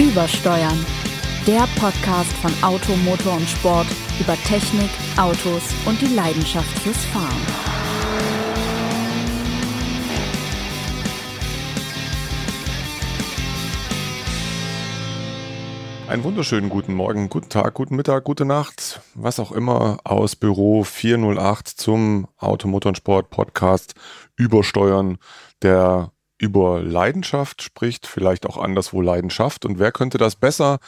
Übersteuern. Der Podcast von Auto, Motor und Sport über Technik, Autos und die Leidenschaft fürs Fahren. Einen wunderschönen guten Morgen, guten Tag, guten Mittag, gute Nacht, was auch immer aus Büro 408 zum Automotor und Sport Podcast Übersteuern, der über Leidenschaft spricht, vielleicht auch anderswo Leidenschaft. Und wer könnte das besser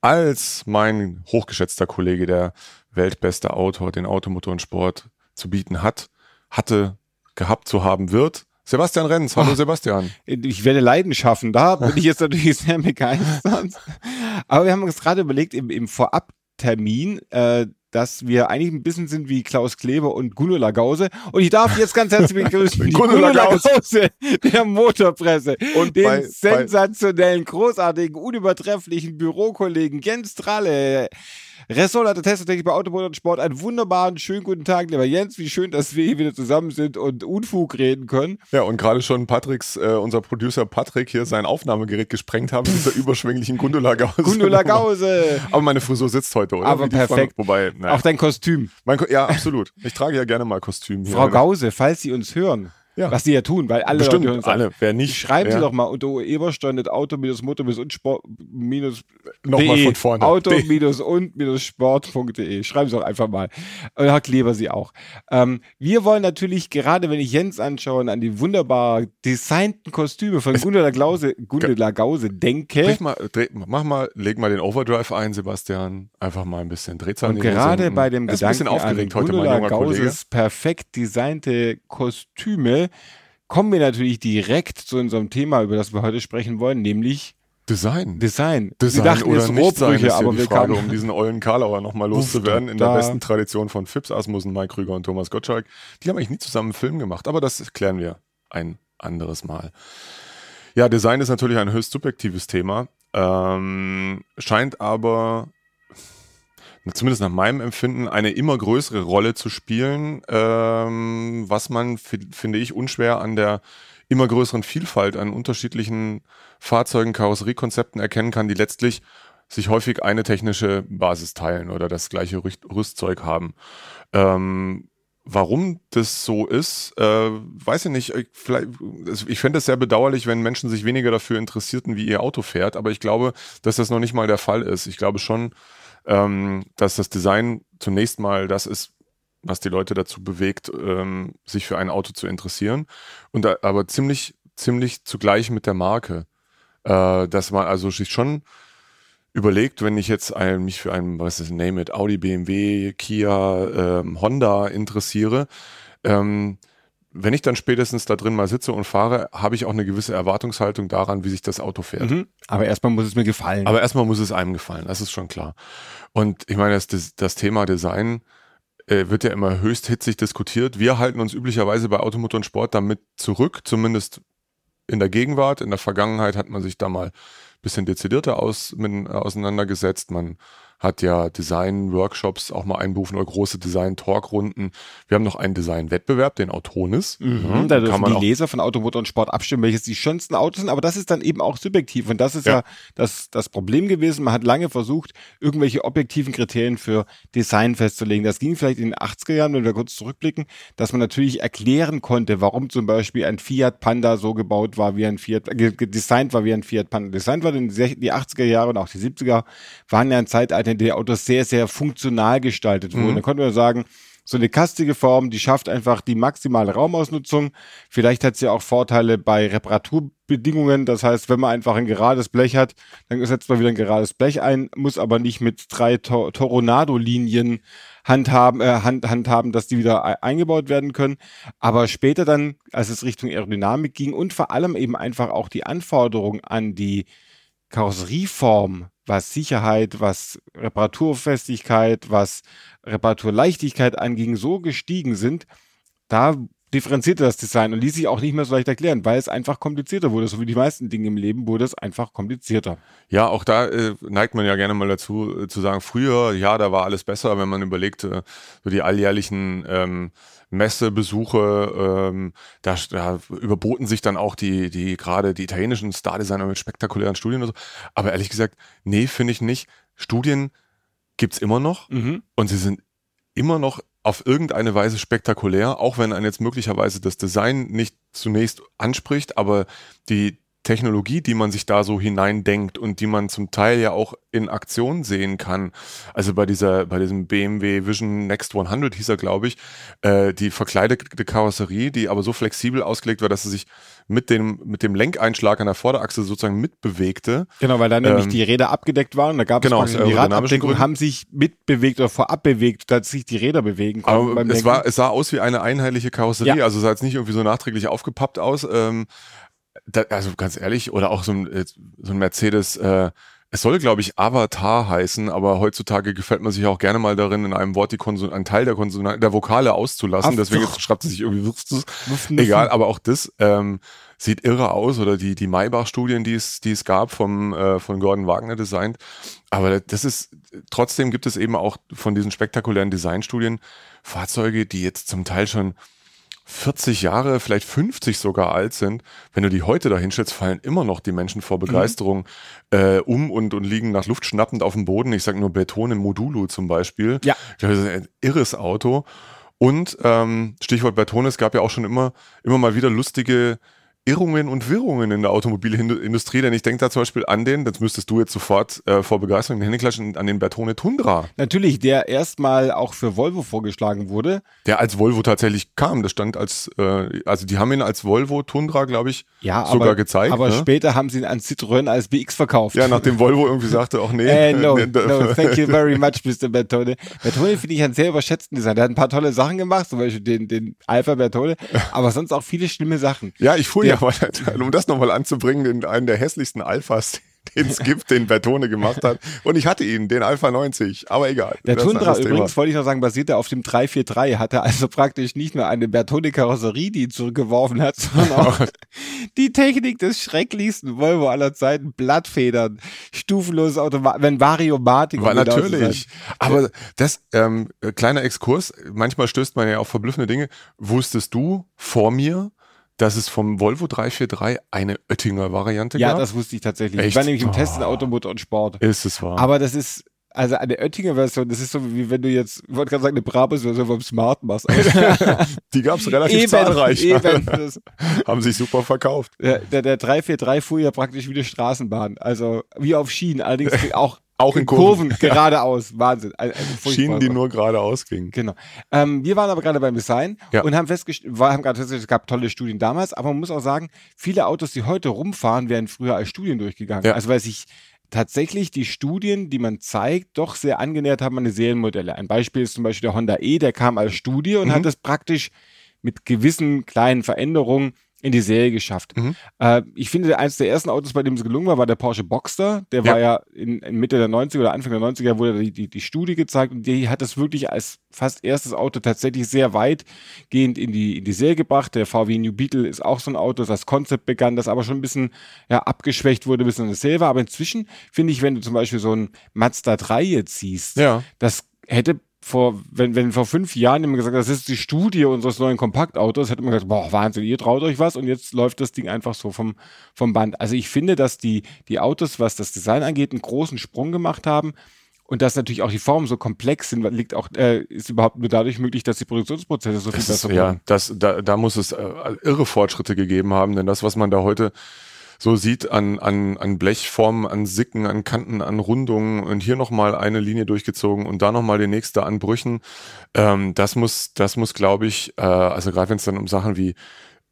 als mein hochgeschätzter Kollege, der weltbeste Autor, den Automotor und Sport zu bieten hat, hatte, gehabt zu haben wird. Sebastian Renz, hallo Sebastian. Ich werde Leiden schaffen, da bin ich jetzt natürlich sehr begeistert. Aber wir haben uns gerade überlegt, im, im Vorabtermin, äh, dass wir eigentlich ein bisschen sind wie Klaus Kleber und Gunnar Gause. Und ich darf jetzt ganz herzlich begrüßen die Gunnar Gause der Motorpresse und den bei, sensationellen, großartigen, unübertrefflichen Bürokollegen Jens Tralle. Ressortleiter Testtechnik bei Automotor und Sport. Einen wunderbaren, schönen guten Tag, lieber Jens. Wie schön, dass wir hier wieder zusammen sind und Unfug reden können. Ja, und gerade schon Patricks, äh, unser Producer Patrick hier sein Aufnahmegerät gesprengt haben mit dieser überschwänglichen Gundula Gause. Gundula Gause. Aber meine Frisur sitzt heute, oder? Aber perfekt. Frau, wobei, naja. Auch dein Kostüm. Mein, ja, absolut. Ich trage ja gerne mal Kostüm. Frau Gause, falls Sie uns hören. Ja. Was sie ja tun, weil alle Bestimmt, Leute alle. Wer nicht, schreiben ja. Sie doch mal unter Eberstein Auto minus Motor minus und Sport minus nochmal von vorne. Auto minus und minus Sport.de. Schreiben Sie doch einfach mal. Herr Kleber Sie auch. Ähm, wir wollen natürlich gerade, wenn ich Jens anschaue, an die wunderbar designten Kostüme von Gundula Gause, Gundula Gause denke. Mal, dreh, mach mal, leg mal den Overdrive ein, Sebastian. Einfach mal ein bisschen Drehzahl. Und gerade bei dem Gedanken ein bisschen aufgeregt heute, mein junger Gauses Kollege. perfekt designte Kostüme kommen wir natürlich direkt zu unserem Thema, über das wir heute sprechen wollen, nämlich Design. Design. Design wir dachten, oder es nicht sein, ist aber die wir Frage, kamen um diesen ollen Karlauer nochmal loszuwerden, in der besten Tradition von Fips Asmussen, Mike Krüger und Thomas Gottschalk. Die haben eigentlich nie zusammen einen Film gemacht, aber das klären wir ein anderes Mal. Ja, Design ist natürlich ein höchst subjektives Thema, ähm, scheint aber zumindest nach meinem Empfinden, eine immer größere Rolle zu spielen, ähm, was man, finde ich, unschwer an der immer größeren Vielfalt an unterschiedlichen Fahrzeugen, Karosseriekonzepten erkennen kann, die letztlich sich häufig eine technische Basis teilen oder das gleiche Rüstzeug haben. Ähm, warum das so ist, äh, weiß ich nicht. Ich, ich fände es sehr bedauerlich, wenn Menschen sich weniger dafür interessierten, wie ihr Auto fährt, aber ich glaube, dass das noch nicht mal der Fall ist. Ich glaube schon, ähm, dass das Design zunächst mal das ist, was die Leute dazu bewegt, ähm, sich für ein Auto zu interessieren. Und aber ziemlich, ziemlich zugleich mit der Marke. Äh, dass man also sich schon überlegt, wenn ich jetzt ein, mich für einen, was ist, name it, Audi, BMW, Kia, ähm, Honda interessiere, ähm, wenn ich dann spätestens da drin mal sitze und fahre, habe ich auch eine gewisse Erwartungshaltung daran, wie sich das Auto fährt. Mhm. Aber erstmal muss es mir gefallen. Aber erstmal muss es einem gefallen, das ist schon klar. Und ich meine, das, das Thema Design äh, wird ja immer höchst hitzig diskutiert. Wir halten uns üblicherweise bei Automotor und Sport damit zurück, zumindest in der Gegenwart. In der Vergangenheit hat man sich da mal ein bisschen dezidierter aus, mit, auseinandergesetzt. Man hat ja Design-Workshops auch mal einberufen oder große Design-Talk-Runden. Wir haben noch einen Design-Wettbewerb, den Autonis. Mhm, mhm. da dürfen die Leser von Automotor und Sport abstimmen, welches die schönsten Autos sind, aber das ist dann eben auch subjektiv und das ist ja, ja das, das Problem gewesen. Man hat lange versucht, irgendwelche objektiven Kriterien für Design festzulegen. Das ging vielleicht in den 80er Jahren, wenn wir kurz zurückblicken, dass man natürlich erklären konnte, warum zum Beispiel ein Fiat Panda so gebaut war wie ein Fiat, äh, designt war wie ein Fiat Panda. Designt war in die 80er Jahre und auch die 70er waren ja ein Zeitalter, in der Autos sehr, sehr funktional gestaltet wurden. Mhm. Da konnte man sagen, so eine kastige Form, die schafft einfach die maximale Raumausnutzung. Vielleicht hat sie auch Vorteile bei Reparaturbedingungen. Das heißt, wenn man einfach ein gerades Blech hat, dann setzt man wieder ein gerades Blech ein, muss aber nicht mit drei Tor Toronado-Linien handhaben, äh, hand, handhaben, dass die wieder eingebaut werden können. Aber später dann, als es Richtung Aerodynamik ging und vor allem eben einfach auch die Anforderungen an die Karosserieform was Sicherheit, was Reparaturfestigkeit, was Reparaturleichtigkeit anging, so gestiegen sind, da differenzierter das Design und ließ sich auch nicht mehr so leicht erklären, weil es einfach komplizierter wurde. So wie die meisten Dinge im Leben wurde es einfach komplizierter. Ja, auch da äh, neigt man ja gerne mal dazu äh, zu sagen, früher, ja, da war alles besser, wenn man überlegt, äh, so die alljährlichen ähm, Messebesuche, ähm, da, da überboten sich dann auch die, die gerade die italienischen Stardesigner mit spektakulären Studien und so. Aber ehrlich gesagt, nee, finde ich nicht. Studien gibt's immer noch mhm. und sie sind immer noch auf irgendeine Weise spektakulär, auch wenn einen jetzt möglicherweise das Design nicht zunächst anspricht, aber die Technologie, die man sich da so hineindenkt und die man zum Teil ja auch in Aktion sehen kann. Also bei dieser, bei diesem BMW Vision Next 100 hieß er, glaube ich, äh, die verkleidete Karosserie, die aber so flexibel ausgelegt war, dass sie sich mit dem, mit dem Lenkeinschlag an der Vorderachse sozusagen mitbewegte. Genau, weil dann ähm, nämlich die Räder abgedeckt waren. Da gab es genau, die Radabdeckung, haben sich mitbewegt oder vorab bewegt, dass sich die Räder bewegen konnten. Aber es, war, es sah aus wie eine einheitliche Karosserie, ja. also sah jetzt nicht irgendwie so nachträglich aufgepappt aus. Ähm, da, also ganz ehrlich, oder auch so ein, äh, so ein Mercedes, äh, es soll, glaube ich, Avatar heißen, aber heutzutage gefällt man sich auch gerne mal darin, in einem Wort die Konson einen Teil der Konsonanten, der Vokale auszulassen. Ach, Deswegen schreibt es sich irgendwie egal, aber auch das ähm, sieht irre aus oder die die Maybach-Studien, die es die es gab vom äh, von Gordon Wagner designt. Aber das ist trotzdem gibt es eben auch von diesen spektakulären Designstudien Fahrzeuge, die jetzt zum Teil schon 40 Jahre, vielleicht 50 sogar alt sind, wenn du die heute da hinstellst, fallen immer noch die Menschen vor Begeisterung mhm. äh, um und, und liegen nach Luft schnappend auf dem Boden. Ich sage nur Betone Modulo zum Beispiel. Ja. Das ist ein irres Auto. Und ähm, Stichwort Bertone, es gab ja auch schon immer, immer mal wieder lustige Irrungen und Wirrungen in der Automobilindustrie, denn ich denke da zum Beispiel an den, das müsstest du jetzt sofort äh, vor Begeisterung in die Hände klatschen, an den Bertone Tundra. Natürlich, der erstmal auch für Volvo vorgeschlagen wurde. Der als Volvo tatsächlich kam, das stand als, äh, also die haben ihn als Volvo Tundra, glaube ich, ja, sogar aber, gezeigt. Aber ne? später haben sie ihn an Citroën als BX verkauft. Ja, nachdem Volvo irgendwie sagte, ach nee. äh, no, no, thank you very much, Mr. Bertone. Bertone finde ich einen sehr überschätzten Designer. Der hat ein paar tolle Sachen gemacht, zum Beispiel den, den Alpha Bertone, aber sonst auch viele schlimme Sachen. Ja, ich fuhr ja mal um das nochmal anzubringen, in einen der hässlichsten Alphas, den es gibt, den Bertone gemacht hat. Und ich hatte ihn, den Alpha 90, aber egal. Der Tundra übrigens, wollte ich noch sagen, basierte auf dem 343, hatte also praktisch nicht nur eine Bertone-Karosserie, die ihn zurückgeworfen hat, sondern auch die Technik des schrecklichsten Volvo aller Zeiten, Blattfedern, stufenloses Auto, wenn Variomatik. War natürlich. Aber das, ähm, kleiner Exkurs, manchmal stößt man ja auf verblüffende Dinge. Wusstest du vor mir, dass es vom Volvo 343 eine Oettinger Variante ja, gab? Ja, das wusste ich tatsächlich. Echt? Ich war nämlich im Test in Automotor und Sport. Ist es wahr? Aber das ist, also eine Oettinger Version, das ist so wie wenn du jetzt, ich wollte gerade sagen, eine Brabus Version vom Smart machst. Die gab es relativ eben, zahlreich. Eben, Haben sich super verkauft. Der, der, der 343 fuhr ja praktisch wie eine Straßenbahn. Also wie auf Schienen, allerdings auch auch in Kurven. Kurven geradeaus. Wahnsinn. Also, Schienen, die nur geradeaus gingen. Genau. Ähm, wir waren aber gerade beim Design ja. und haben festgestellt, haben gerade festgestellt, es gab tolle Studien damals, aber man muss auch sagen, viele Autos, die heute rumfahren, werden früher als Studien durchgegangen. Ja. Also weil sich tatsächlich die Studien, die man zeigt, doch sehr angenähert haben an die Serienmodelle. Ein Beispiel ist zum Beispiel der Honda E, der kam als Studie und mhm. hat das praktisch mit gewissen kleinen Veränderungen in die Serie geschafft. Mhm. Äh, ich finde, eines der ersten Autos, bei dem es gelungen war, war der Porsche Boxster. Der ja. war ja in, in, Mitte der 90er oder Anfang der 90er wurde die, die, die Studie gezeigt und die hat das wirklich als fast erstes Auto tatsächlich sehr weitgehend in die, in die Serie gebracht. Der VW New Beetle ist auch so ein Auto, das Konzept begann, das aber schon ein bisschen ja, abgeschwächt wurde, bis in eine Serie war. Aber inzwischen finde ich, wenn du zum Beispiel so ein Mazda 3 jetzt siehst, ja. das hätte vor, wenn, wenn vor fünf Jahren jemand gesagt hat, das ist die Studie unseres neuen Kompaktautos, hätte man gesagt, boah, Wahnsinn, ihr traut euch was und jetzt läuft das Ding einfach so vom, vom Band. Also ich finde, dass die, die Autos, was das Design angeht, einen großen Sprung gemacht haben. Und dass natürlich auch die Formen so komplex sind, liegt auch, äh, ist überhaupt nur dadurch möglich, dass die Produktionsprozesse so viel besser sind. Ja, das, da, da muss es äh, irre Fortschritte gegeben haben, denn das, was man da heute so sieht an, an, an Blechformen, an Sicken, an Kanten, an Rundungen und hier nochmal eine Linie durchgezogen und da nochmal die nächste an Brüchen. Ähm, das muss, das muss, glaube ich, äh, also gerade wenn es dann um Sachen wie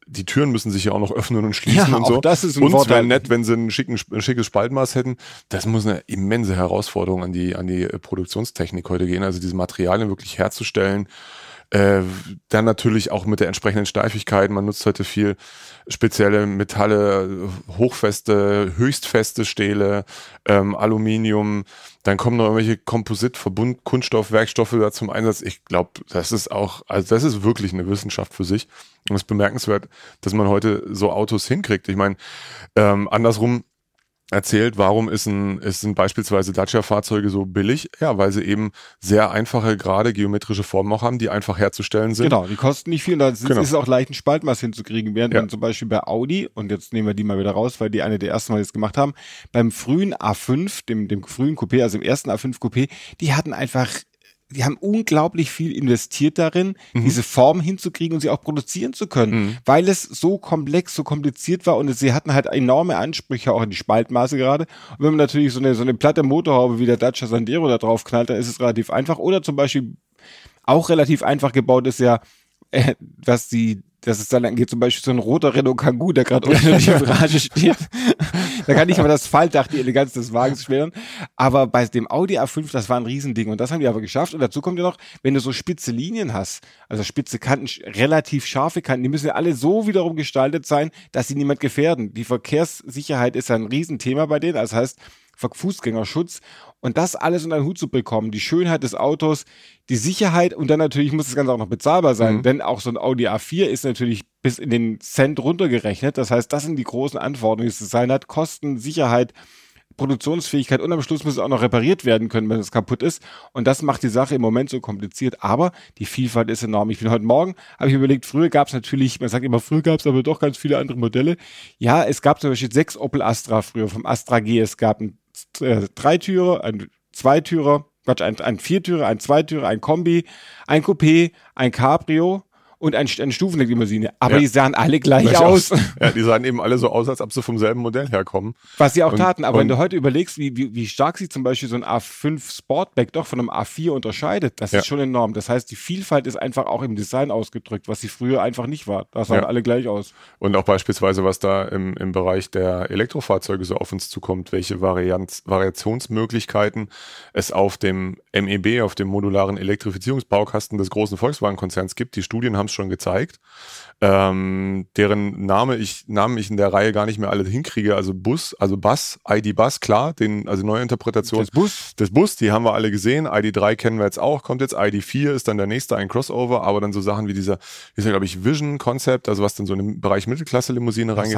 die Türen müssen sich ja auch noch öffnen und schließen ja, und so. Das ist ein und es wäre nett, wenn sie ein, schicken, ein schickes Spaltmaß hätten. Das muss eine immense Herausforderung an die, an die Produktionstechnik heute gehen, also diese Materialien wirklich herzustellen Äh, dann natürlich auch mit der entsprechenden Steifigkeit. Man nutzt heute viel spezielle Metalle, hochfeste, höchstfeste Stähle, ähm, Aluminium. Dann kommen noch irgendwelche Kompositverbund, Kunststoff, Werkstoffe da zum Einsatz. Ich glaube, das ist auch, also das ist wirklich eine Wissenschaft für sich. Und es ist bemerkenswert, dass man heute so Autos hinkriegt. Ich meine, ähm, andersrum erzählt, warum ist ein, ist ein beispielsweise Dacia-Fahrzeuge so billig? Ja, weil sie eben sehr einfache, gerade geometrische Formen auch haben, die einfach herzustellen sind. Genau, die kosten nicht viel und da ist, genau. ist es auch leicht, einen Spaltmaß hinzukriegen. Während ja. man zum Beispiel bei Audi, und jetzt nehmen wir die mal wieder raus, weil die eine der ersten Mal jetzt gemacht haben, beim frühen A5, dem, dem frühen Coupé, also im ersten A5 Coupé, die hatten einfach die haben unglaublich viel investiert darin, mhm. diese Form hinzukriegen und sie auch produzieren zu können, mhm. weil es so komplex, so kompliziert war und sie hatten halt enorme Ansprüche auch an die Spaltmaße gerade. Und wenn man natürlich so eine, so eine platte Motorhaube wie der Dacia Sandero da drauf knallt, dann ist es relativ einfach. Oder zum Beispiel auch relativ einfach gebaut ist ja, äh, was die dass es dann angeht, zum Beispiel so ein roter Renault Kangoo, der gerade unter der Garage steht. da kann ich aber das Falldach, die Eleganz des Wagens schweren. Aber bei dem Audi A5, das war ein Riesending und das haben die aber geschafft. Und dazu kommt ja noch, wenn du so spitze Linien hast, also spitze Kanten, relativ scharfe Kanten, die müssen ja alle so wiederum gestaltet sein, dass sie niemand gefährden. Die Verkehrssicherheit ist ein Riesenthema bei denen. Das heißt, Fußgängerschutz und das alles unter den Hut zu bekommen, die Schönheit des Autos, die Sicherheit und dann natürlich muss das Ganze auch noch bezahlbar sein, mhm. denn auch so ein Audi A4 ist natürlich bis in den Cent runtergerechnet. Das heißt, das sind die großen Anforderungen, die es sein hat. Kosten, Sicherheit, Produktionsfähigkeit und am Schluss muss es auch noch repariert werden können, wenn es kaputt ist. Und das macht die Sache im Moment so kompliziert. Aber die Vielfalt ist enorm. Ich bin heute Morgen, habe ich überlegt, früher gab es natürlich, man sagt immer, früher gab es aber doch ganz viele andere Modelle. Ja, es gab zum Beispiel sechs Opel Astra früher vom Astra G. Es gab ein äh, Dreitürer, ein Zweitürer, Quatsch, ein, ein Viertürer, ein Zweitürer, ein Kombi, ein Coupé, ein Cabrio und ein, eine Stufenlimousine. Aber ja. die sahen alle gleich, gleich aus. aus. Ja, die sahen eben alle so aus, als ob sie vom selben Modell herkommen. Was sie auch und, taten. Aber wenn du heute überlegst, wie, wie, wie stark sich zum Beispiel so ein A5 Sportback doch von einem A4 unterscheidet, das ja. ist schon enorm. Das heißt, die Vielfalt ist einfach auch im Design ausgedrückt, was sie früher einfach nicht war. Da sahen ja. alle gleich aus. Und auch beispielsweise, was da im, im Bereich der Elektrofahrzeuge so auf uns zukommt, welche Varianz, Variationsmöglichkeiten es auf dem MEB, auf dem modularen Elektrifizierungsbaukasten des großen Volkswagen-Konzerns gibt. Die Studien haben es schon gezeigt, ähm, deren Name ich, Namen ich in der Reihe gar nicht mehr alle hinkriege. Also Bus, also Bus, ID Bus, klar, den, also neue Interpretation des Bus. des Bus, die haben wir alle gesehen. ID3 kennen wir jetzt auch, kommt jetzt ID4 ist dann der nächste, ein Crossover, aber dann so Sachen wie dieser, wie ist ja glaube ich Vision Concept, also was dann so in den Bereich Mittelklasse Limousine reingeht.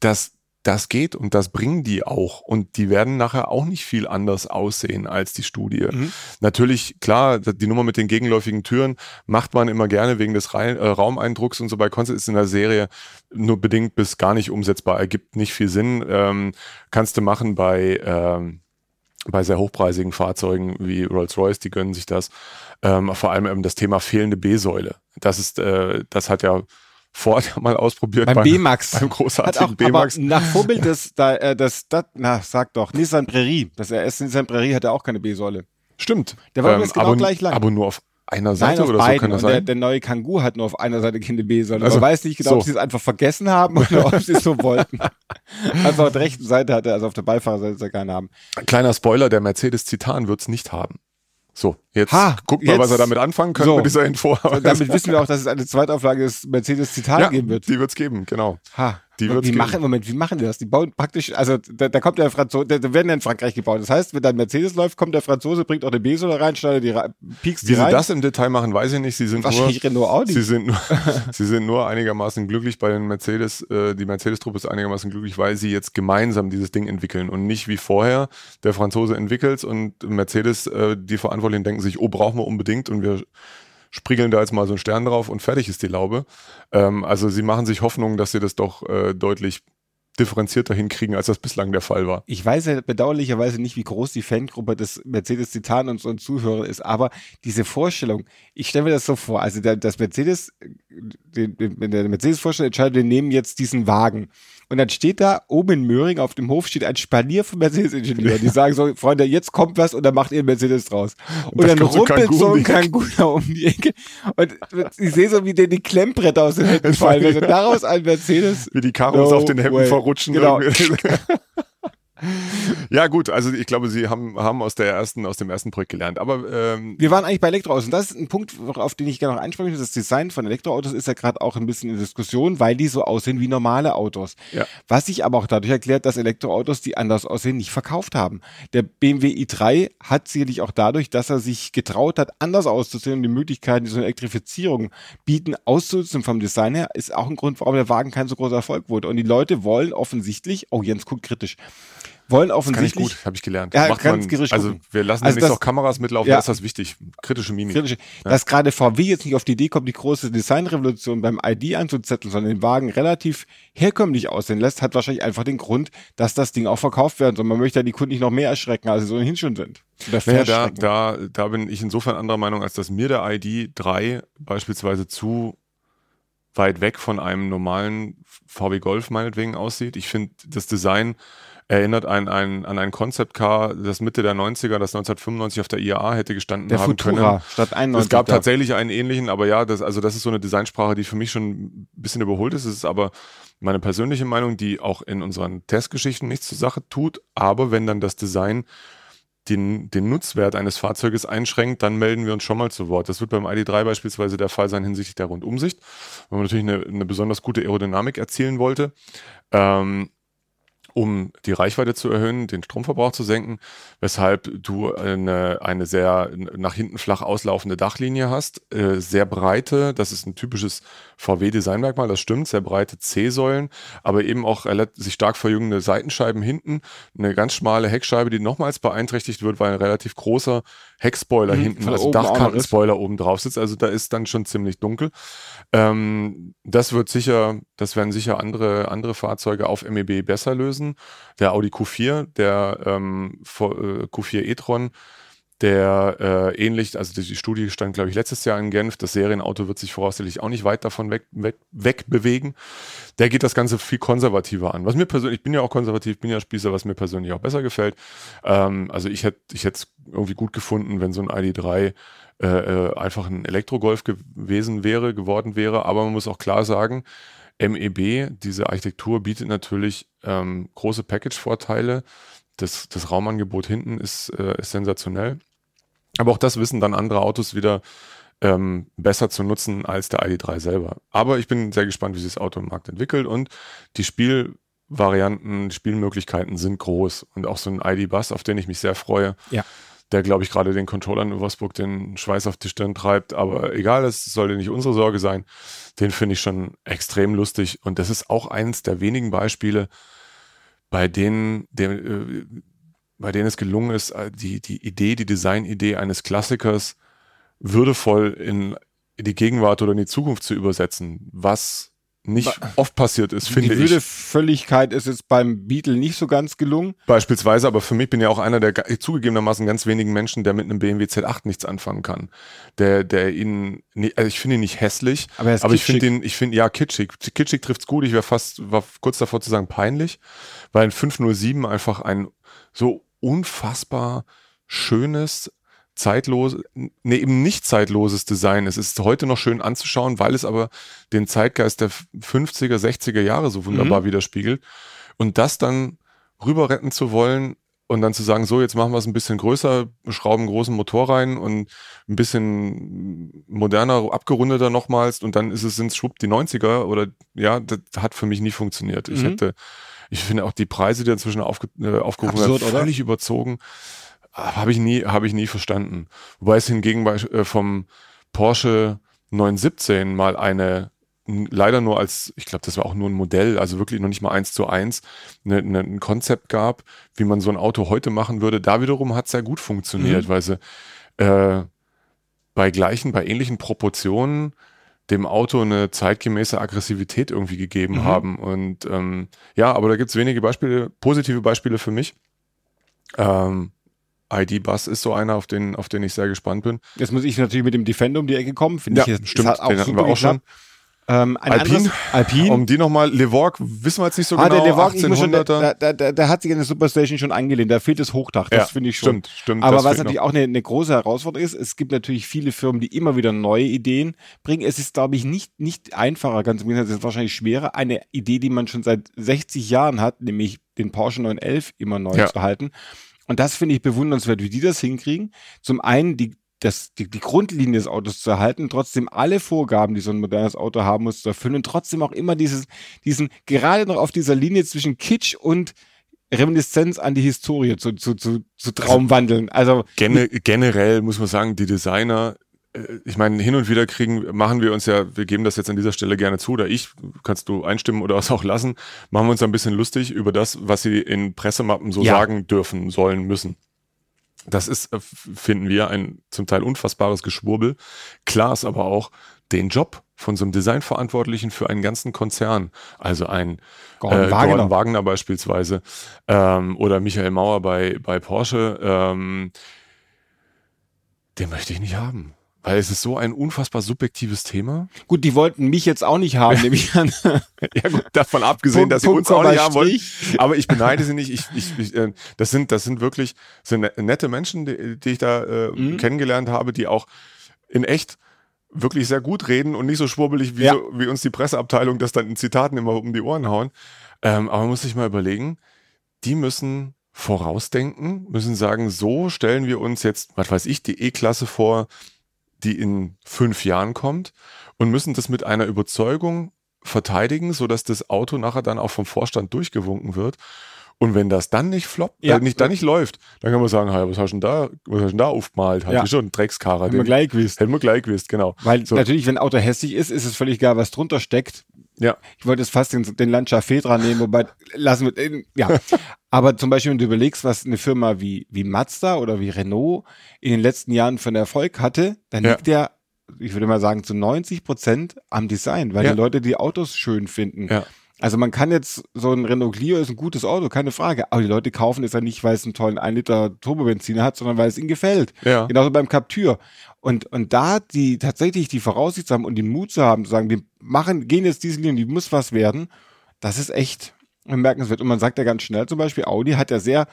Das, das geht und das bringen die auch. Und die werden nachher auch nicht viel anders aussehen als die Studie. Mhm. Natürlich, klar, die Nummer mit den gegenläufigen Türen macht man immer gerne wegen des Ra äh, Raumeindrucks und so bei Concept ist in der Serie nur bedingt bis gar nicht umsetzbar, ergibt nicht viel Sinn. Ähm, kannst du machen bei, ähm, bei sehr hochpreisigen Fahrzeugen wie Rolls-Royce, die gönnen sich das. Ähm, vor allem eben das Thema fehlende B-Säule. Das ist, äh, das hat ja Ford mal ausprobiert. Beim, beim B-Max. Beim großartigen B-Max. Nach Vorbild des, da, äh, das, das, na, sag doch, Nissan Prairie. Das RS Nissan Prairie hatte auch keine B-Säule. Stimmt. Der war ähm, genau aber, gleich lang. Aber nur auf einer Seite Nein, oder beiden. so kann das sein? Der, der, neue Kangoo hat nur auf einer Seite keine B-Säule. Also, Man weiß nicht genau, so. ob sie es einfach vergessen haben oder ob sie es so wollten. Also auf der rechten Seite hat er, also auf der Beifahrerseite keine haben. Kleiner Spoiler, der Mercedes Titan wird es nicht haben. So, jetzt ha, guck mal, jetzt, was er damit anfangen kann so, mit dieser Info. Damit wissen wir auch, dass es eine Zweitauflage des Mercedes Titan ja, geben wird. Die wird es geben, genau. Ha. Die wird's wie geben. machen, Moment, wie machen die das? Die bauen praktisch, also da, da kommt der Franzose, da, da werden ja in Frankreich gebaut. Das heißt, wenn da ein Mercedes läuft, kommt der Franzose, bringt auch eine B-Säule rein, schneidet die, piekst die rein. Wie sie das im Detail machen, weiß ich nicht. Sie sind Wahrscheinlich nur, Renault Audi. Sie sind nur, sie sind nur einigermaßen glücklich bei den Mercedes, äh, die Mercedes-Truppe ist einigermaßen glücklich, weil sie jetzt gemeinsam dieses Ding entwickeln und nicht wie vorher der Franzose entwickelt und Mercedes, äh, die Verantwortlichen denken sich, oh, brauchen wir unbedingt und wir spriegeln da jetzt mal so einen Stern drauf und fertig ist die Laube. Ähm, also sie machen sich Hoffnung, dass sie das doch äh, deutlich differenzierter hinkriegen, als das bislang der Fall war. Ich weiß ja bedauerlicherweise nicht, wie groß die Fangruppe des Mercedes Titan und so Zuhörer ist, aber diese Vorstellung, ich stelle mir das so vor, also der, das Mercedes, wenn der Mercedes-Vorsteller entscheidet, wir nehmen jetzt diesen Wagen und dann steht da oben in Möhring auf dem Hof steht ein Spalier von Mercedes-Ingenieuren. Die sagen so, Freunde, jetzt kommt was und dann macht ihr Mercedes draus. Und, und dann rumpelt so ein Kangoo um die Ecke. Und ich sehe so, wie dir die Klemmbretter aus den Händen fallen. Also daraus ein Mercedes. Wie die Karos no auf den way. verrutschen. Genau. ja, gut, also ich glaube, sie haben, haben aus der ersten, aus dem ersten Projekt gelernt. Aber ähm, wir waren eigentlich bei Elektroautos und das ist ein Punkt, auf den ich gerne noch einsprechen möchte. Das Design von Elektroautos ist ja gerade auch ein bisschen in Diskussion, weil die so aussehen wie normale Autos. Ja. Was sich aber auch dadurch erklärt, dass Elektroautos, die anders aussehen, nicht verkauft haben. Der BMW i3 hat sicherlich auch dadurch, dass er sich getraut hat, anders auszusehen und die Möglichkeiten, die so eine Elektrifizierung bieten, auszunutzen vom Design her, ist auch ein Grund, warum der Wagen kein so großer Erfolg wurde. Und die Leute wollen offensichtlich, oh Jens guckt kritisch, wollen offensichtlich. Das kann ich gut, habe ich gelernt. Ja, Macht ganz man, also wir lassen also nicht auch Kameras mitlaufen, ja, das ist das wichtig. Kritische Mimik. Kritische, ja. Dass gerade VW jetzt nicht auf die Idee kommt, die große Designrevolution beim ID anzuzetteln, sondern den Wagen relativ herkömmlich aussehen lässt, hat wahrscheinlich einfach den Grund, dass das Ding auch verkauft werden soll. Man möchte ja die Kunden nicht noch mehr erschrecken, als sie so ohnehin schon sind. Naja, da, da, da bin ich insofern anderer Meinung, als dass mir der ID 3 beispielsweise zu weit weg von einem normalen VW Golf meinetwegen aussieht. Ich finde das Design erinnert an ein, an ein Concept Car, das Mitte der 90er, das 1995 auf der IAA hätte gestanden der haben Futura, können. statt 91. Es gab da. tatsächlich einen ähnlichen, aber ja, das, also das ist so eine Designsprache, die für mich schon ein bisschen überholt ist. Es ist aber meine persönliche Meinung, die auch in unseren Testgeschichten nichts zur Sache tut. Aber wenn dann das Design den, den Nutzwert eines Fahrzeuges einschränkt, dann melden wir uns schon mal zu Wort. Das wird beim ID3 beispielsweise der Fall sein hinsichtlich der Rundumsicht, weil man natürlich eine, eine besonders gute Aerodynamik erzielen wollte. Ähm, um die Reichweite zu erhöhen, den Stromverbrauch zu senken, weshalb du eine, eine sehr nach hinten flach auslaufende Dachlinie hast, äh, sehr breite, das ist ein typisches VW-Designmerkmal, das stimmt, sehr breite C-Säulen, aber eben auch sich stark verjüngende Seitenscheiben hinten, eine ganz schmale Heckscheibe, die nochmals beeinträchtigt wird, weil ein relativ großer Heckspoiler mhm, hinten, also Dachkantenspoiler oben drauf sitzt, also da ist dann schon ziemlich dunkel. Ähm, das wird sicher, das werden sicher andere, andere Fahrzeuge auf MEB besser lösen. Der Audi Q4, der ähm, äh, Q4 e-tron, der äh, ähnlich, also die Studie stand, glaube ich, letztes Jahr in Genf, das Serienauto wird sich voraussichtlich auch nicht weit davon weg, weg, wegbewegen. Der geht das Ganze viel konservativer an. Was mir persönlich, ich bin ja auch konservativ, bin ja Spießer, was mir persönlich auch besser gefällt. Ähm, also ich hätte ich hätte es irgendwie gut gefunden, wenn so ein ID3 äh, äh, einfach ein Elektrogolf gewesen wäre, geworden wäre. Aber man muss auch klar sagen, MEB, diese Architektur bietet natürlich ähm, große Package-Vorteile. Das, das Raumangebot hinten ist, äh, ist sensationell. Aber auch das wissen dann andere Autos wieder ähm, besser zu nutzen als der ID3 selber. Aber ich bin sehr gespannt, wie sich das Auto im Markt entwickelt und die Spielvarianten, Spielmöglichkeiten sind groß und auch so ein ID-Bus, auf den ich mich sehr freue. Ja der, glaube ich, gerade den Controllern in Wolfsburg den Schweiß auf die Stirn treibt. Aber egal, das sollte nicht unsere Sorge sein. Den finde ich schon extrem lustig. Und das ist auch eines der wenigen Beispiele, bei denen, der, äh, bei denen es gelungen ist, äh, die, die Idee, die Designidee eines Klassikers würdevoll in die Gegenwart oder in die Zukunft zu übersetzen. Was nicht oft passiert ist, finde ich. Die Würdevölligkeit ist jetzt beim Beetle nicht so ganz gelungen. Beispielsweise, aber für mich bin ja auch einer der zugegebenermaßen ganz wenigen Menschen, der mit einem BMW Z8 nichts anfangen kann. Der, der ihn, also ich finde ihn nicht hässlich, aber, er aber ich finde ihn, ich finde, ja, kitschig. Kitschig trifft's gut. Ich wäre fast, war kurz davor zu sagen peinlich, weil ein 507 einfach ein so unfassbar schönes, zeitlos, nee, eben nicht zeitloses Design. Es ist heute noch schön anzuschauen, weil es aber den Zeitgeist der 50er, 60er Jahre so wunderbar mhm. widerspiegelt. Und das dann rüber retten zu wollen und dann zu sagen, so, jetzt machen wir es ein bisschen größer, schrauben einen großen Motor rein und ein bisschen moderner, abgerundeter nochmals und dann ist es, sind schwupp die 90er oder ja, das hat für mich nie funktioniert. Ich mhm. hätte, ich finde auch die Preise, die inzwischen aufge, äh, aufgerufen werden, völlig oder? überzogen. Habe ich nie, habe ich nie verstanden. Wobei es hingegen bei, äh, vom Porsche 917 mal eine leider nur als, ich glaube, das war auch nur ein Modell, also wirklich noch nicht mal eins zu eins, ne, ne, ein Konzept gab, wie man so ein Auto heute machen würde. Da wiederum hat es sehr gut funktioniert, mhm. weil sie äh, bei gleichen, bei ähnlichen Proportionen dem Auto eine zeitgemäße Aggressivität irgendwie gegeben mhm. haben. Und ähm, ja, aber da gibt es wenige Beispiele, positive Beispiele für mich. Ähm, ID-Bus ist so einer, auf den, auf den ich sehr gespannt bin. Jetzt muss ich natürlich mit dem Defender um die Ecke kommen. Finde ja, ich, stimmt, auch den hatten wir auch schon. Ähm, ein Alpine, Alpine. Um die nochmal, Levorg, wissen wir jetzt nicht so ah, genau, der Levorg, 1800er. Schon, da, da, da, da, hat sich eine Superstation schon angelehnt, da fehlt das Hochdach, das ja, finde ich schon. Stimmt, stimmt. Aber was natürlich noch. auch eine, eine große Herausforderung ist, es gibt natürlich viele Firmen, die immer wieder neue Ideen bringen. Es ist, glaube ich, nicht, nicht einfacher, ganz im Gegenteil, es ist wahrscheinlich schwerer, eine Idee, die man schon seit 60 Jahren hat, nämlich den Porsche 911 immer neu ja. zu halten. Und das finde ich bewundernswert, wie die das hinkriegen. Zum einen die das, die, die Grundlinie des Autos zu erhalten, trotzdem alle Vorgaben, die so ein modernes Auto haben muss, zu erfüllen und trotzdem auch immer dieses, diesen, gerade noch auf dieser Linie zwischen Kitsch und Reminiszenz an die Historie zu, zu, zu, zu Traumwandeln. Also Gen generell muss man sagen, die Designer, ich meine, hin und wieder kriegen, machen wir uns ja, wir geben das jetzt an dieser Stelle gerne zu, oder ich, kannst du einstimmen oder es auch lassen, machen wir uns ein bisschen lustig über das, was sie in Pressemappen so ja. sagen dürfen, sollen, müssen. Das ist, äh, finden wir, ein zum Teil unfassbares Geschwurbel. Klar ist aber auch, den Job von so einem Designverantwortlichen für einen ganzen Konzern, also ein Gordon, äh, Wagner. Gordon Wagner beispielsweise ähm, oder Michael Mauer bei, bei Porsche, ähm, den möchte ich nicht haben. Weil es ist so ein unfassbar subjektives Thema. Gut, die wollten mich jetzt auch nicht haben, nehme ich an. ja gut, davon abgesehen, Punkt, dass sie Punkt, uns auch nicht haben wollen. Aber ich beneide sie nicht. Ich, ich, ich, äh, das sind, das sind wirklich sind ne, nette Menschen, die, die ich da äh, mhm. kennengelernt habe, die auch in echt wirklich sehr gut reden und nicht so schwurbelig, wie, ja. so, wie uns die Presseabteilung das dann in Zitaten immer um die Ohren hauen. Ähm, aber man muss sich mal überlegen, die müssen vorausdenken, müssen sagen, so stellen wir uns jetzt, was weiß ich, die E-Klasse vor, die in fünf Jahren kommt und müssen das mit einer Überzeugung verteidigen, sodass das Auto nachher dann auch vom Vorstand durchgewunken wird. Und wenn das dann nicht floppt, ja. äh, nicht, dann nicht läuft, dann kann man sagen, hey, was hast du denn da, was hast du denn da aufgemalt? Hat ja. schon ein Dreckskarre. Hätten wir gleich gewusst. Hätten wir gleich gewusst, genau. Weil so. natürlich, wenn ein Auto hässlich ist, ist es völlig egal, was drunter steckt. Ja. Ich wollte jetzt fast den, den Lancia Fedra nehmen, wobei, lassen wir, äh, ja. Aber zum Beispiel, wenn du überlegst, was eine Firma wie, wie Mazda oder wie Renault in den letzten Jahren für einen Erfolg hatte, dann ja. liegt der, ich würde mal sagen, zu 90 Prozent am Design, weil ja. die Leute die Autos schön finden. Ja. Also man kann jetzt, so ein Renault Clio ist ein gutes Auto, keine Frage. Aber die Leute kaufen es ja nicht, weil es einen tollen 1 Liter Turbobenziner hat, sondern weil es ihnen gefällt. Ja. Genauso beim Captur. Und, und da die tatsächlich die Voraussicht zu haben und den Mut zu haben, zu sagen, wir machen, gehen jetzt diese Linie, die muss was werden, das ist echt bemerkenswert. Und man sagt ja ganz schnell zum Beispiel, Audi hat ja sehr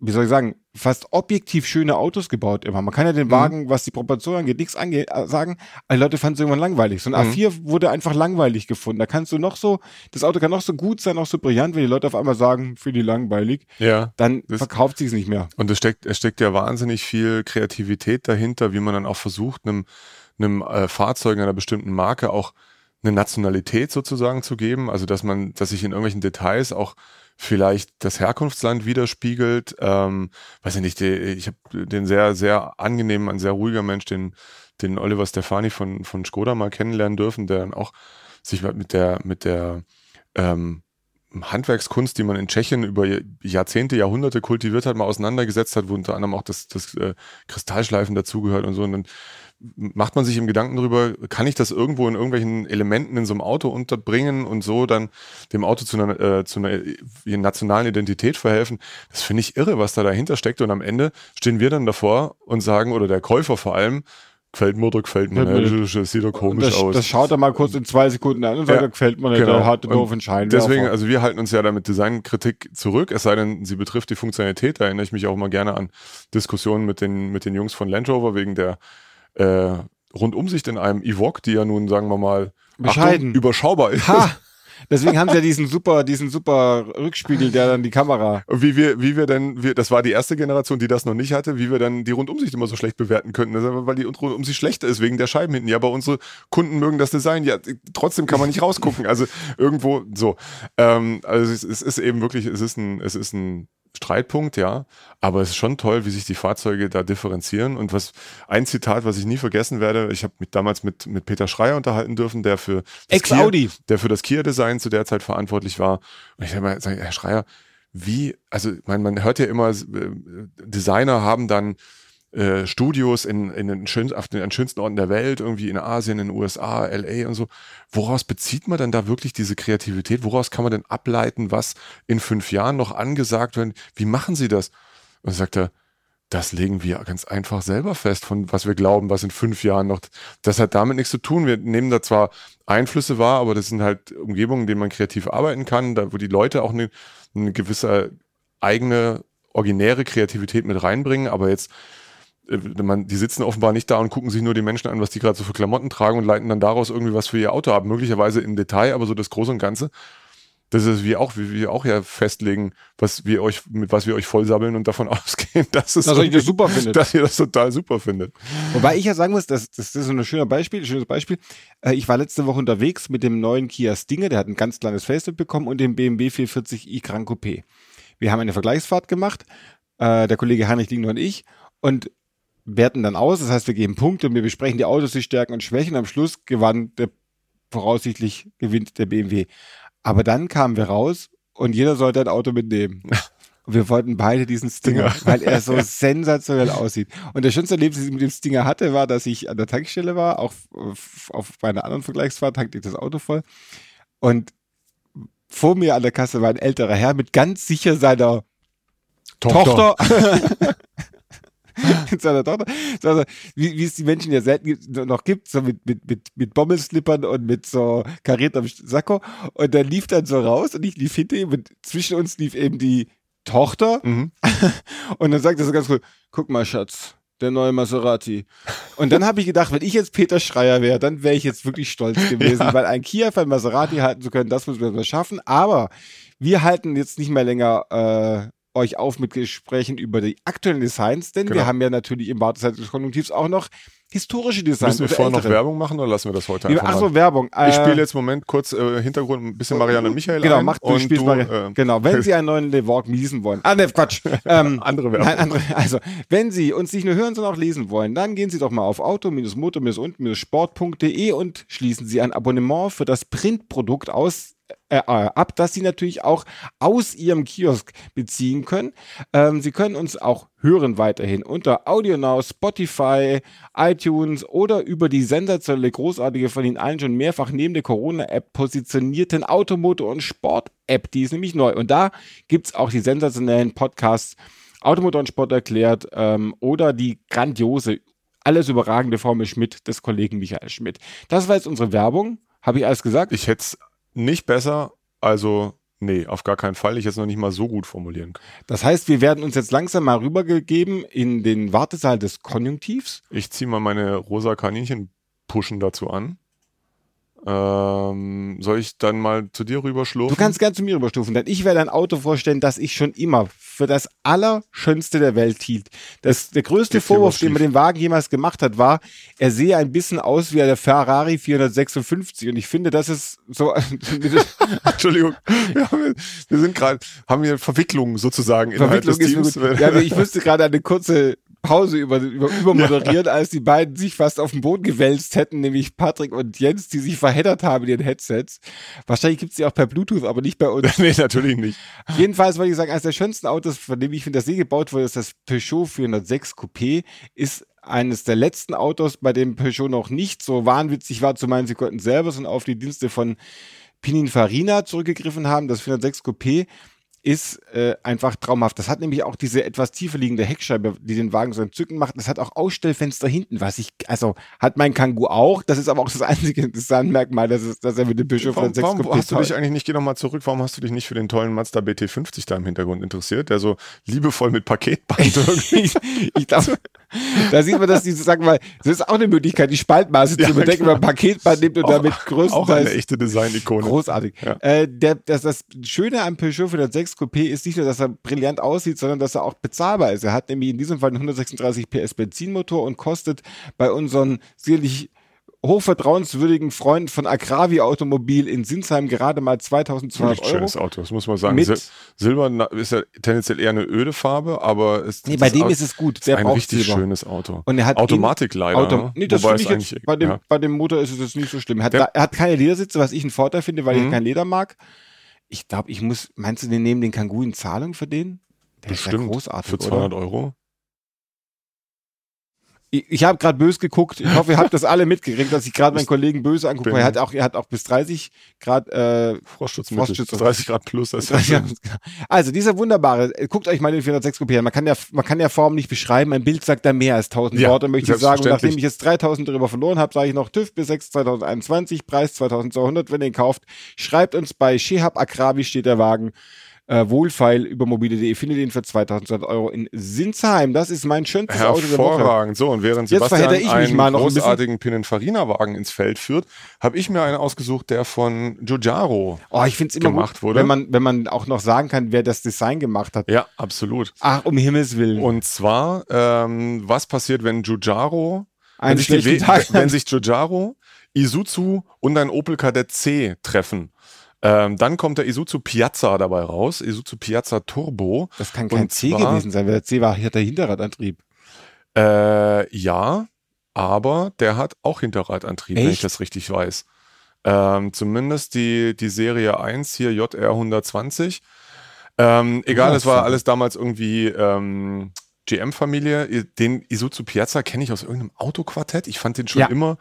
wie soll ich sagen, fast objektiv schöne Autos gebaut immer. Man kann ja den mhm. Wagen, was die Proportion angeht, nichts ange äh, sagen, die Leute fanden es irgendwann langweilig. So ein mhm. A4 wurde einfach langweilig gefunden. Da kannst du noch so, das Auto kann noch so gut sein, noch so brillant, wenn die Leute auf einmal sagen, für die langweilig, ja, dann verkauft sich es nicht mehr. Und es steckt, es steckt ja wahnsinnig viel Kreativität dahinter, wie man dann auch versucht, einem, einem äh, Fahrzeug einer bestimmten Marke auch eine Nationalität sozusagen zu geben. Also dass man, dass sich in irgendwelchen Details auch vielleicht das Herkunftsland widerspiegelt. Ähm, weiß ich nicht, ich habe den sehr, sehr angenehmen, ein sehr ruhiger Mensch, den, den Oliver Stefani von, von Skoda mal kennenlernen dürfen, der dann auch sich mit der, mit der ähm, Handwerkskunst, die man in Tschechien über Jahrzehnte, Jahrhunderte kultiviert hat, mal auseinandergesetzt hat, wo unter anderem auch das, das äh, Kristallschleifen dazugehört und so. Und dann macht man sich im Gedanken darüber, kann ich das irgendwo in irgendwelchen Elementen in so einem Auto unterbringen und so dann dem Auto zu einer, äh, zu einer nationalen Identität verhelfen. Das finde ich irre, was da dahinter steckt. Und am Ende stehen wir dann davor und sagen, oder der Käufer vor allem, gefällt mir oder gefällt mir nicht, das sieht doch komisch das, aus. Das schaut er mal kurz in zwei Sekunden an und sagt, ja, gefällt mir nicht, genau. der einen doofen Schein. Deswegen, also wir halten uns ja damit Designkritik zurück, es sei denn, sie betrifft die Funktionalität. Da erinnere ich mich auch mal gerne an Diskussionen mit den, mit den Jungs von Land Rover wegen der äh, Rundumsicht in einem Evoque, die ja nun, sagen wir mal, Bescheiden. Achtung, überschaubar ist. Ha! Deswegen haben sie ja diesen super, diesen super Rückspiegel, der dann die Kamera. Wie wir, wie wir denn, wir, das war die erste Generation, die das noch nicht hatte, wie wir dann die Rundumsicht immer so schlecht bewerten könnten. weil die Rundumsicht schlechter ist wegen der Scheiben hinten. Ja, aber unsere Kunden mögen das Design. Ja, trotzdem kann man nicht rausgucken. Also irgendwo so. Ähm, also es, es ist eben wirklich, es ist ein, es ist ein Streitpunkt, ja. Aber es ist schon toll, wie sich die Fahrzeuge da differenzieren. Und was ein Zitat, was ich nie vergessen werde, ich habe mich damals mit, mit Peter Schreier unterhalten dürfen, der für das Kia, der für das Kia-Design zu der Zeit verantwortlich war. Und ich habe mal gesagt, Herr Schreier, wie, also man, man hört ja immer, äh, Designer haben dann äh, Studios in, in den, schön, auf den, schönsten Orten der Welt, irgendwie in Asien, in den USA, LA und so. Woraus bezieht man denn da wirklich diese Kreativität? Woraus kann man denn ableiten, was in fünf Jahren noch angesagt wird? Wie machen Sie das? Und sagt er, das legen wir ganz einfach selber fest, von was wir glauben, was in fünf Jahren noch. Das hat damit nichts zu tun. Wir nehmen da zwar Einflüsse wahr, aber das sind halt Umgebungen, in denen man kreativ arbeiten kann, da wo die Leute auch eine, eine gewisse eigene, originäre Kreativität mit reinbringen, aber jetzt man, die sitzen offenbar nicht da und gucken sich nur die Menschen an, was die gerade so für Klamotten tragen und leiten dann daraus irgendwie was für ihr Auto ab. Möglicherweise im Detail, aber so das Große und Ganze das ist wie auch, wie wir auch ja festlegen, was wir euch, mit was wir euch vollsabbeln und davon ausgehen, dass es dass, das super findet. dass ihr das total super findet. Wobei ich ja sagen muss, das, das ist so ein schöner Beispiel, ein schönes Beispiel. Äh, ich war letzte Woche unterwegs mit dem neuen Kia Stinger, der hat ein ganz kleines Facelift bekommen und dem BMW 440i Gran Coupé. Wir haben eine Vergleichsfahrt gemacht, äh, der Kollege Heinrich Dingner und ich, und werten dann aus. Das heißt, wir geben Punkte und wir besprechen die Autos, die Stärken und Schwächen. Am Schluss gewann der voraussichtlich gewinnt der BMW. Aber dann kamen wir raus und jeder sollte ein Auto mitnehmen. Und wir wollten beide diesen Stinger, weil er so sensationell aussieht. Und der schönste Erlebnis, das ich mit dem Stinger hatte, war, dass ich an der Tankstelle war, auch auf meiner anderen Vergleichsfahrt tankte ich das Auto voll. Und vor mir an der Kasse war ein älterer Herr mit ganz sicher seiner Tochter, Tochter seiner Tochter. Also, wie, wie es die Menschen ja selten noch gibt, so mit, mit, mit, mit Bommelslippern und mit so kariertem Sakko. Und dann lief dann so raus und ich lief hinter ihm und zwischen uns lief eben die Tochter. Mhm. Und dann sagt er so ganz cool, guck mal, Schatz, der neue Maserati. Und dann habe ich gedacht, wenn ich jetzt Peter Schreier wäre, dann wäre ich jetzt wirklich stolz gewesen, ja. weil ein Kia für ein Maserati halten zu können, das müssen wir schaffen. Aber wir halten jetzt nicht mehr länger äh, euch auf mit Gesprächen über die aktuellen Designs, denn genau. wir haben ja natürlich im Wartezeit des Konjunktivs auch noch historische Designs. Müssen wir vorher noch Werbung machen oder lassen wir das heute einfach Ach so, Werbung. Ich spiele jetzt im Moment kurz äh, Hintergrund ein bisschen Marianne und Michael Genau, ein macht du spielst du, äh, Genau, wenn Sie einen neuen Levorg lesen wollen. Ah, ne, Quatsch. Ähm, andere Werbung. Nein, andere, also, wenn Sie uns nicht nur hören, sondern auch lesen wollen, dann gehen Sie doch mal auf auto-motor-und-sport.de und schließen Sie ein Abonnement für das Printprodukt aus äh, äh, ab, dass Sie natürlich auch aus Ihrem Kiosk beziehen können. Ähm, Sie können uns auch hören weiterhin unter AudioNow, Spotify, iTunes oder über die sensationelle, großartige, von Ihnen allen schon mehrfach neben der Corona-App positionierten Automotor- und Sport-App. Die ist nämlich neu. Und da gibt es auch die sensationellen Podcasts Automotor und Sport erklärt ähm, oder die grandiose, alles überragende Formel Schmidt des Kollegen Michael Schmidt. Das war jetzt unsere Werbung. Habe ich alles gesagt? Ich hätte es nicht besser, also nee, auf gar keinen Fall. Ich jetzt noch nicht mal so gut formulieren kann. Das heißt, wir werden uns jetzt langsam mal rübergegeben in den Wartesaal des Konjunktivs. Ich ziehe mal meine rosa Kaninchen pushen dazu an. Ähm, soll ich dann mal zu dir rüberschlurfen? Du kannst gern zu mir rüberstufen, denn ich werde ein Auto vorstellen, das ich schon immer für das Allerschönste der Welt hielt. Das, der größte Vorwurf, den man dem Wagen jemals gemacht hat, war, er sehe ein bisschen aus wie der Ferrari 456 und ich finde, das ist so... Entschuldigung, wir, haben, wir sind gerade, haben wir Verwicklungen sozusagen innerhalb Verwicklung des Teams. Ja, ich müsste gerade eine kurze Pause über, über, übermoderiert, ja. als die beiden sich fast auf den Boden gewälzt hätten, nämlich Patrick und Jens, die sich verheddert haben in ihren Headsets. Wahrscheinlich gibt es die auch per Bluetooth, aber nicht bei uns. nee, natürlich nicht. Jedenfalls wollte ich sagen, eines der schönsten Autos, von dem ich finde, dass sie gebaut wurde, ist das Peugeot 406 Coupé, ist eines der letzten Autos, bei dem Peugeot noch nicht so wahnwitzig war, zu meinen, sie konnten selber und auf die Dienste von Pininfarina zurückgegriffen haben. Das 406 Coupé ist äh, einfach traumhaft. Das hat nämlich auch diese etwas tiefer liegende Heckscheibe, die den Wagen so entzücken macht. Das hat auch Ausstellfenster hinten, was ich, also hat mein Kangoo auch. Das ist aber auch das einzige Designmerkmal, dass, es, dass er mit dem Bischof warum, von 6 Warum hast du dich eigentlich nicht, geh nochmal zurück, warum hast du dich nicht für den tollen Mazda BT50 da im Hintergrund interessiert, der so liebevoll mit Paketband ich, ich glaube, da sieht man, dass die, sagen mal, das ist auch eine Möglichkeit, die Spaltmaße ja, zu bedecken, wenn man Paketband nimmt und auch, damit größtenteils. Auch eine echte Design-Ikone. Großartig. Ja. Äh, der, das, das Schöne am Peugeot 406 Coupé ist nicht nur, dass er brillant aussieht, sondern dass er auch bezahlbar ist. Er hat nämlich in diesem Fall einen 136 PS Benzinmotor und kostet bei unseren sicherlich hochvertrauenswürdigen Freund von Agravi Automobil in Sinsheim gerade mal 2200 Euro. schönes Auto, das muss man sagen. Sil Silber ist ja tendenziell eher eine öde Farbe, aber es nee, bei dem Auto ist es gut. Der ist ein richtig Silber. schönes Auto. Und er hat Automatik in, leider. Auto, ne? nee, das finde ich jetzt, bei dem, ja. bei dem Motor ist es jetzt nicht so schlimm. Er hat, er hat keine Ledersitze, was ich einen Vorteil finde, weil mhm. ich kein Leder mag. Ich glaube, ich muss, meinst du, den nehmen den Kangoo in Zahlung für den? Der Bestimmt. ist ja großartig, Für 200 oder? Euro? Ich, ich habe gerade böse geguckt. Ich hoffe, ihr habt das alle mitgekriegt, dass ich gerade meinen Kollegen böse angucke. Er hat auch, er hat auch bis 30 Grad äh, Frostschutz, Frostschutz 30 Grad plus. Das also dieser wunderbare. Guckt euch mal den 406 Coupé an. Man kann ja, man kann ja Form nicht beschreiben. Ein Bild sagt da mehr als 1000 ja, Worte, möchte ich sagen. Und nachdem ich jetzt 3000 darüber verloren habe, sage ich noch TÜV bis 6 2021, Preis 2200, wenn ihr ihn kauft. Schreibt uns bei Shehab Akrabi steht der Wagen äh, Wohlfeil über mobile.de. Findet ihn für 2200 Euro in Sinsheim. Das ist mein schönstes Auto der Woche. Hervorragend. So, und während Sebastian ich einen mal noch großartigen ein Pininfarina-Wagen ins Feld führt, habe ich mir einen ausgesucht, der von Giugiaro oh, ich find's immer gemacht gut, wurde. Wenn man, wenn man auch noch sagen kann, wer das Design gemacht hat. Ja, absolut. Ach, um Himmels Willen. Und zwar, ähm, was passiert, wenn Giugiaro, wenn sich, die, wenn sich Giugiaro, Isuzu und ein Opel Kadett C treffen? Ähm, dann kommt der Isuzu Piazza dabei raus, Isuzu Piazza Turbo. Das kann kein C zwar, gewesen sein, weil der C war hier der Hinterradantrieb. Äh, ja, aber der hat auch Hinterradantrieb, Echt? wenn ich das richtig weiß. Ähm, zumindest die, die Serie 1 hier, JR 120. Ähm, egal, es war alles damals irgendwie ähm, GM-Familie. Den Isuzu Piazza kenne ich aus irgendeinem Autoquartett. Ich fand den schon ja. immer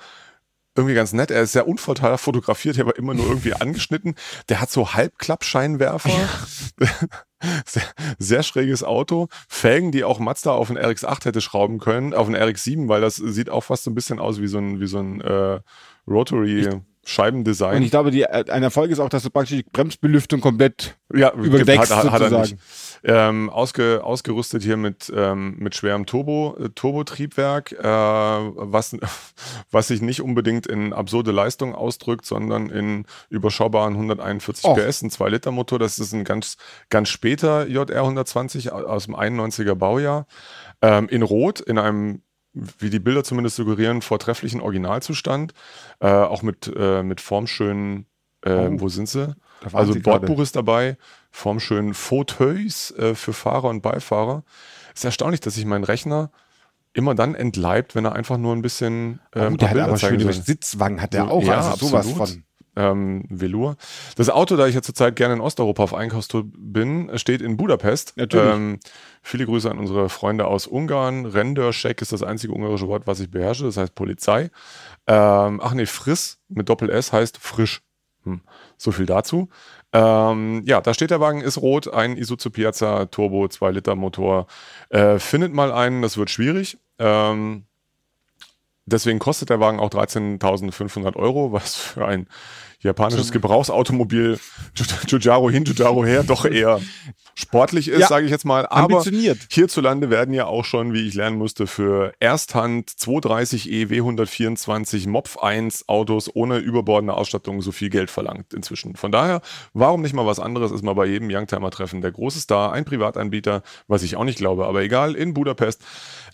irgendwie ganz nett. Er ist sehr unvorteilhaft fotografiert, aber immer nur irgendwie angeschnitten. Der hat so Halbklappscheinwerfer. Ja. Sehr, sehr, schräges Auto. Felgen, die auch Mazda auf den RX-8 hätte schrauben können, auf den RX-7, weil das sieht auch fast so ein bisschen aus wie so ein, wie so ein äh, Rotary. Ich Scheibendesign. Und ich glaube, die, äh, ein Erfolg ist auch, dass du praktisch die Bremsbelüftung komplett ja, überdeckst. Hat, hat, er nicht. Ähm, ausge, ausgerüstet hier mit, ähm, mit schwerem Turbo, äh, Turbotriebwerk, äh, was, was sich nicht unbedingt in absurde Leistung ausdrückt, sondern in überschaubaren 141 oh. PS, ein 2-Liter-Motor. Das ist ein ganz, ganz später JR 120 aus dem 91er Baujahr. Ähm, in Rot, in einem wie die Bilder zumindest suggerieren, vortrefflichen Originalzustand. Äh, auch mit, äh, mit formschönen, äh, oh, wo sind sie? Also Bordbuch gerade. ist dabei, formschönen Fauteuils äh, für Fahrer und Beifahrer. Es ist erstaunlich, dass sich mein Rechner immer dann entleibt, wenn er einfach nur ein bisschen. Äh, oh, der hat aber schöne Sitzwangen, hat der auch. Ja, also sowas von ähm, Velour. Das Auto, da ich ja zurzeit gerne in Osteuropa auf Einkaufstour bin, steht in Budapest. Ähm, viele Grüße an unsere Freunde aus Ungarn. Renderscheck ist das einzige ungarische Wort, was ich beherrsche. Das heißt Polizei. Ähm, ach nee, Friss mit Doppel S heißt frisch. Hm. So viel dazu. Ähm, ja, da steht der Wagen, ist rot, ein Isuzu Piazza Turbo 2 Liter Motor. Äh, findet mal einen, das wird schwierig. Ähm, deswegen kostet der Wagen auch 13.500 Euro, was für ein japanisches Gebrauchsautomobil Giugiaro hin, Giugiaro her doch eher sportlich ist, ja, sage ich jetzt mal. Aber hierzulande werden ja auch schon, wie ich lernen musste, für Ersthand 230e W124 Mopf 1 Autos ohne überbordende Ausstattung so viel Geld verlangt inzwischen. Von daher, warum nicht mal was anderes ist mal bei jedem Youngtimer-Treffen der große Star, ein Privatanbieter, was ich auch nicht glaube, aber egal, in Budapest.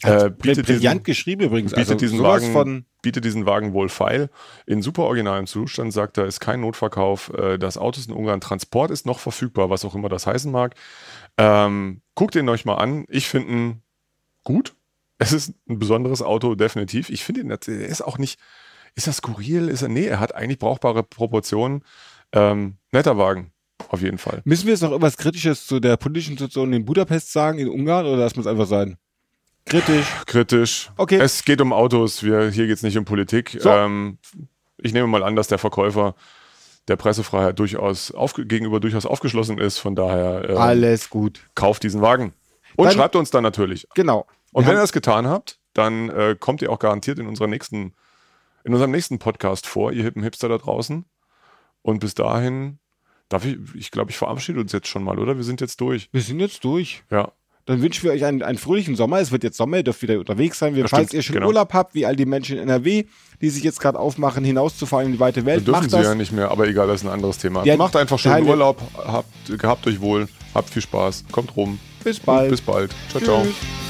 Äh, bietet brillant diesen, geschrieben übrigens. Bietet also diesen Wagen von bietet diesen Wagen wohl feil. In super originalem Zustand sagt er, ist kein Notverkauf. Äh, das Auto ist in Ungarn. Transport ist noch verfügbar, was auch immer das heißen mag. Ähm, guckt ihn euch mal an. Ich finde ihn gut. Es ist ein besonderes Auto, definitiv. Ich finde ihn, er ist auch nicht, ist er skurril? Ist er, nee, er hat eigentlich brauchbare Proportionen. Ähm, netter Wagen. Auf jeden Fall. Müssen wir jetzt noch irgendwas Kritisches zu der politischen Situation in Budapest sagen, in Ungarn, oder lassen wir es einfach sein? Kritisch. Kritisch. Okay. Es geht um Autos. Wir, hier geht es nicht um Politik. So. Ähm, ich nehme mal an, dass der Verkäufer der Pressefreiheit durchaus auf, gegenüber durchaus aufgeschlossen ist. Von daher ähm, alles gut. Kauft diesen Wagen und dann, schreibt uns dann natürlich. Genau. Und wenn ihr das getan habt, dann äh, kommt ihr auch garantiert in unserer nächsten in unserem nächsten Podcast vor, ihr hippen Hipster da draußen. Und bis dahin darf ich, ich glaube, ich verabschiede uns jetzt schon mal, oder? Wir sind jetzt durch. Wir sind jetzt durch. Ja. Dann wünschen wir euch einen, einen fröhlichen Sommer. Es wird jetzt Sommer, ihr dürft wieder unterwegs sein. Wir, falls ihr schon genau. Urlaub habt, wie all die Menschen in NRW, die sich jetzt gerade aufmachen, hinauszufahren in die weite Welt. Wir dürfen sie das. ja nicht mehr, aber egal, das ist ein anderes Thema. Ja, Macht einfach schön Urlaub, habt, gehabt euch wohl, habt viel Spaß, kommt rum. Bis bald. bis bald. Ciao, Tschüss. ciao.